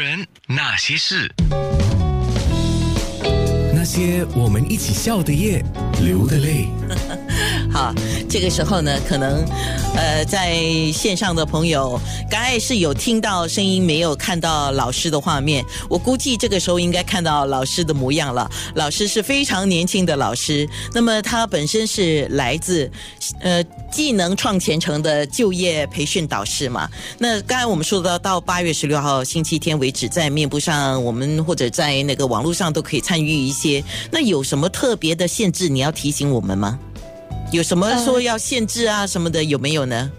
人那些事，那些我们一起笑的夜，流的泪。好，这个时候呢，可能呃，在线上的朋友，刚才是有听到声音，没有看到老师的画面。我估计这个时候应该看到老师的模样了。老师是非常年轻的老师，那么他本身是来自呃技能创前程的就业培训导师嘛。那刚才我们说到到八月十六号星期天为止，在面部上我们或者在那个网络上都可以参与一些。那有什么特别的限制？你要提醒我们吗？有什么说要限制啊什么的有没有呢？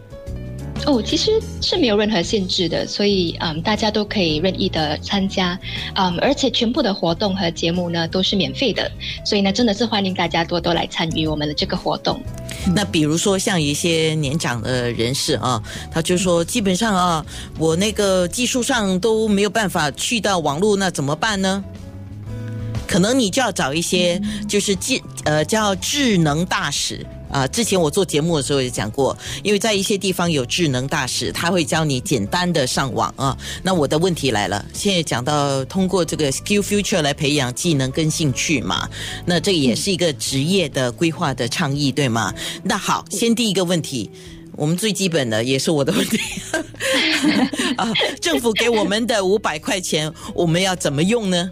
哦，其实是没有任何限制的，所以嗯，大家都可以任意的参加，嗯，而且全部的活动和节目呢都是免费的，所以呢，真的是欢迎大家多多来参与我们的这个活动。那比如说像一些年长的人士啊，他就说基本上啊，我那个技术上都没有办法去到网络，那怎么办呢？可能你就要找一些就是智呃叫智能大使。啊，之前我做节目的时候也讲过，因为在一些地方有智能大使，他会教你简单的上网啊。那我的问题来了，现在讲到通过这个 Skill Future 来培养技能跟兴趣嘛，那这也是一个职业的规划的倡议，对吗？那好，先第一个问题，我们最基本的也是我的问题 啊，政府给我们的五百块钱，我们要怎么用呢？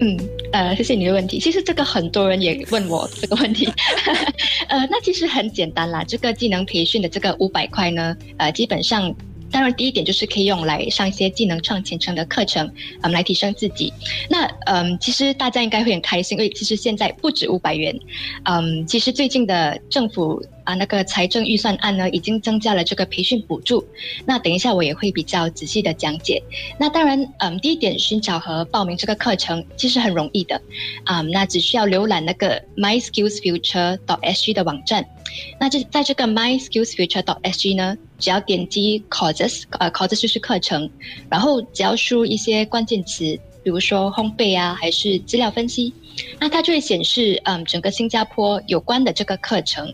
嗯，呃，谢谢你的问题。其实这个很多人也问我这个问题。呃，那其实很简单啦，这个技能培训的这个五百块呢，呃，基本上，当然第一点就是可以用来上一些技能创前程的课程，嗯，来提升自己。那嗯，其实大家应该会很开心，因为其实现在不止五百元。嗯，其实最近的政府。啊，那个财政预算案呢，已经增加了这个培训补助。那等一下我也会比较仔细的讲解。那当然，嗯，第一点寻找和报名这个课程其实很容易的，啊，那只需要浏览那个 myskillsfuture.sg 的网站。那这在这个 myskillsfuture.sg 呢，只要点击 courses，呃，courses 就是课程，然后只要输入一些关键词，比如说烘焙啊，还是资料分析。那它就会显示，嗯，整个新加坡有关的这个课程，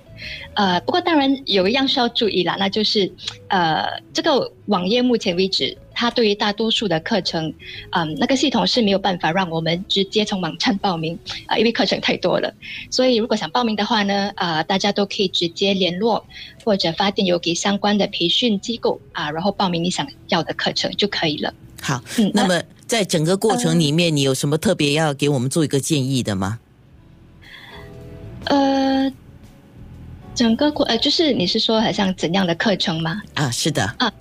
呃，不过当然有一样是要注意啦，那就是，呃，这个网页目前为止，它对于大多数的课程，嗯，那个系统是没有办法让我们直接从网站报名啊，因为课程太多了。所以如果想报名的话呢，呃，大家都可以直接联络或者发电邮给相关的培训机构啊，然后报名你想要的课程就可以了。好，嗯，那么。在整个过程里面，你有什么特别要给我们做一个建议的吗？呃，整个过呃，就是你是说好像怎样的课程吗？啊，是的啊。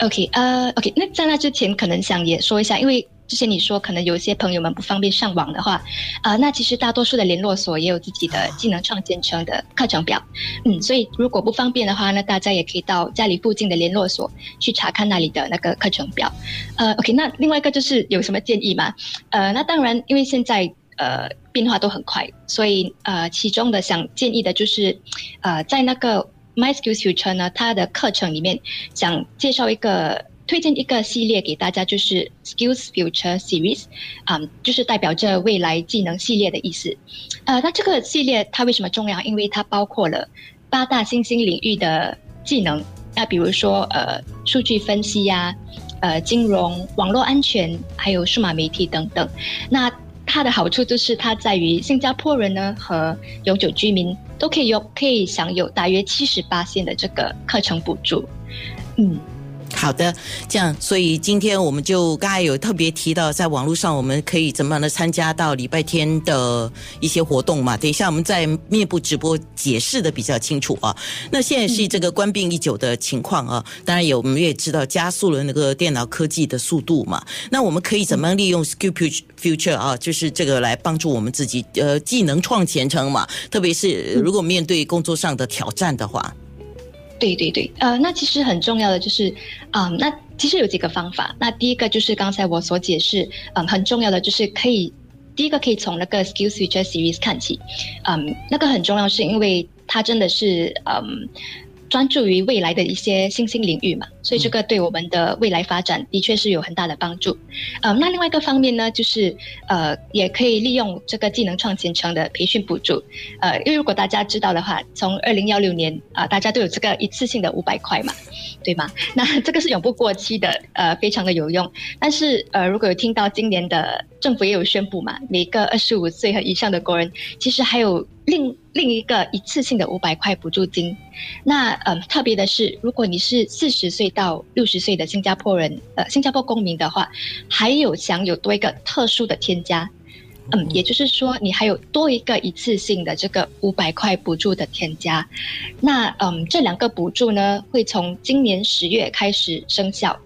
OK，呃，OK，那在那之前，可能想也说一下，因为。之前你说可能有一些朋友们不方便上网的话，啊，那其实大多数的联络所也有自己的技能创建成的课程表，嗯，所以如果不方便的话，那大家也可以到家里附近的联络所去查看那里的那个课程表。呃，OK，那另外一个就是有什么建议吗？呃，那当然，因为现在呃变化都很快，所以呃其中的想建议的就是，呃，在那个 My Skills Future 呢，它的课程里面想介绍一个。推荐一个系列给大家，就是 Skills Future Series，啊，就是代表着未来技能系列的意思。呃，那这个系列它为什么重要？因为它包括了八大新兴领域的技能，那比如说呃数据分析呀，呃金融、网络安全，还有数码媒体等等。那它的好处就是它在于新加坡人呢和永久居民都可以有可以享有大约七十八线的这个课程补助，嗯。好的，这样，所以今天我们就刚才有特别提到，在网络上我们可以怎么样的参加到礼拜天的一些活动嘛？等一下我们在面部直播解释的比较清楚啊。那现在是这个关闭已久的情况啊，当然有，我们也知道加速了那个电脑科技的速度嘛。那我们可以怎么样利用 Skill Future 啊，就是这个来帮助我们自己呃技能创前程嘛？特别是如果面对工作上的挑战的话。对对对，呃，那其实很重要的就是，啊，那其实有几个方法。那第一个就是刚才我所解释，嗯，很重要的就是可以，第一个可以从那个 Skills Future Series 看起，嗯，那个很重要是因为它真的是，嗯，专注于未来的一些新兴领域嘛，所以这个对我们的未来发展的确是有很大的帮助。呃，那另外一个方面呢，就是呃，也可以利用这个技能创新城的培训补助。呃，因为如果大家知道的话，从二零幺六年啊，大家都有这个一次性的五百块嘛，对吗？那这个是永不过期的，呃，非常的有用。但是呃，如果有听到今年的政府也有宣布嘛，每个二十五岁和以上的国人，其实还有另另一个一次性的五百块补助金。那呃，特别的是，如果你是四十岁到六十岁的新加坡人，呃，新加坡公民的话，还有享有多一个特殊的添加。嗯，也就是说，你还有多一个一次性的这个五百块补助的添加。那嗯，这两个补助呢，会从今年十月开始生效。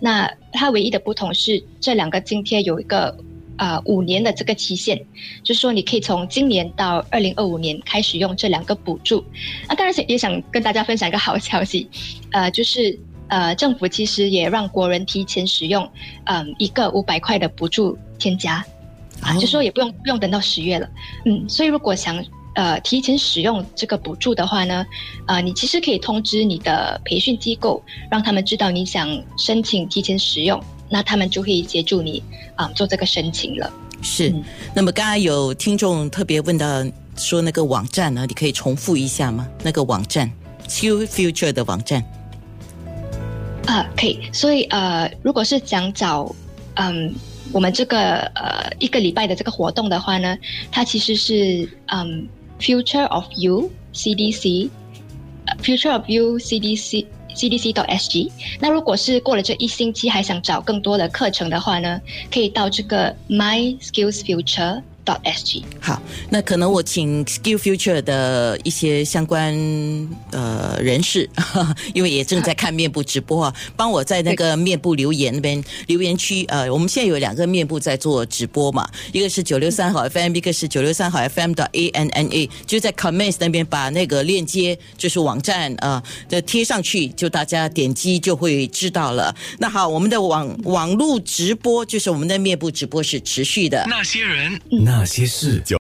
那它唯一的不同是，这两个津贴有一个啊五年的这个期限，就是说你可以从今年到二零二五年开始用这两个补助。那当然也想跟大家分享一个好消息，呃，就是呃政府其实也让国人提前使用嗯一个五百块的补助添加。啊，就说也不用不用等到十月了，嗯，所以如果想呃提前使用这个补助的话呢，呃，你其实可以通知你的培训机构，让他们知道你想申请提前使用，那他们就会协助你啊做这个申请了。是，那么刚刚有听众特别问到说那个网站呢，你可以重复一下吗？那个网站，Q Future 的网站。啊，可以。所以呃，如果是想找嗯。我们这个呃一个礼拜的这个活动的话呢，它其实是嗯，Future of You CDC，Future of You CDC CDC 到 SG。那如果是过了这一星期还想找更多的课程的话呢，可以到这个 My Skills Future。SG 好，那可能我请 Skill Future 的一些相关呃人士，因为也正在看面部直播啊，帮我在那个面部留言那边留言区呃，我们现在有两个面部在做直播嘛，一个是九六三号 FM，一个是九六三号 FM 的 A N N A，就在 Comments 那边把那个链接就是网站啊的贴上去，就大家点击就会知道了。那好，我们的网网络直播就是我们的面部直播是持续的。那些人，那。那些事。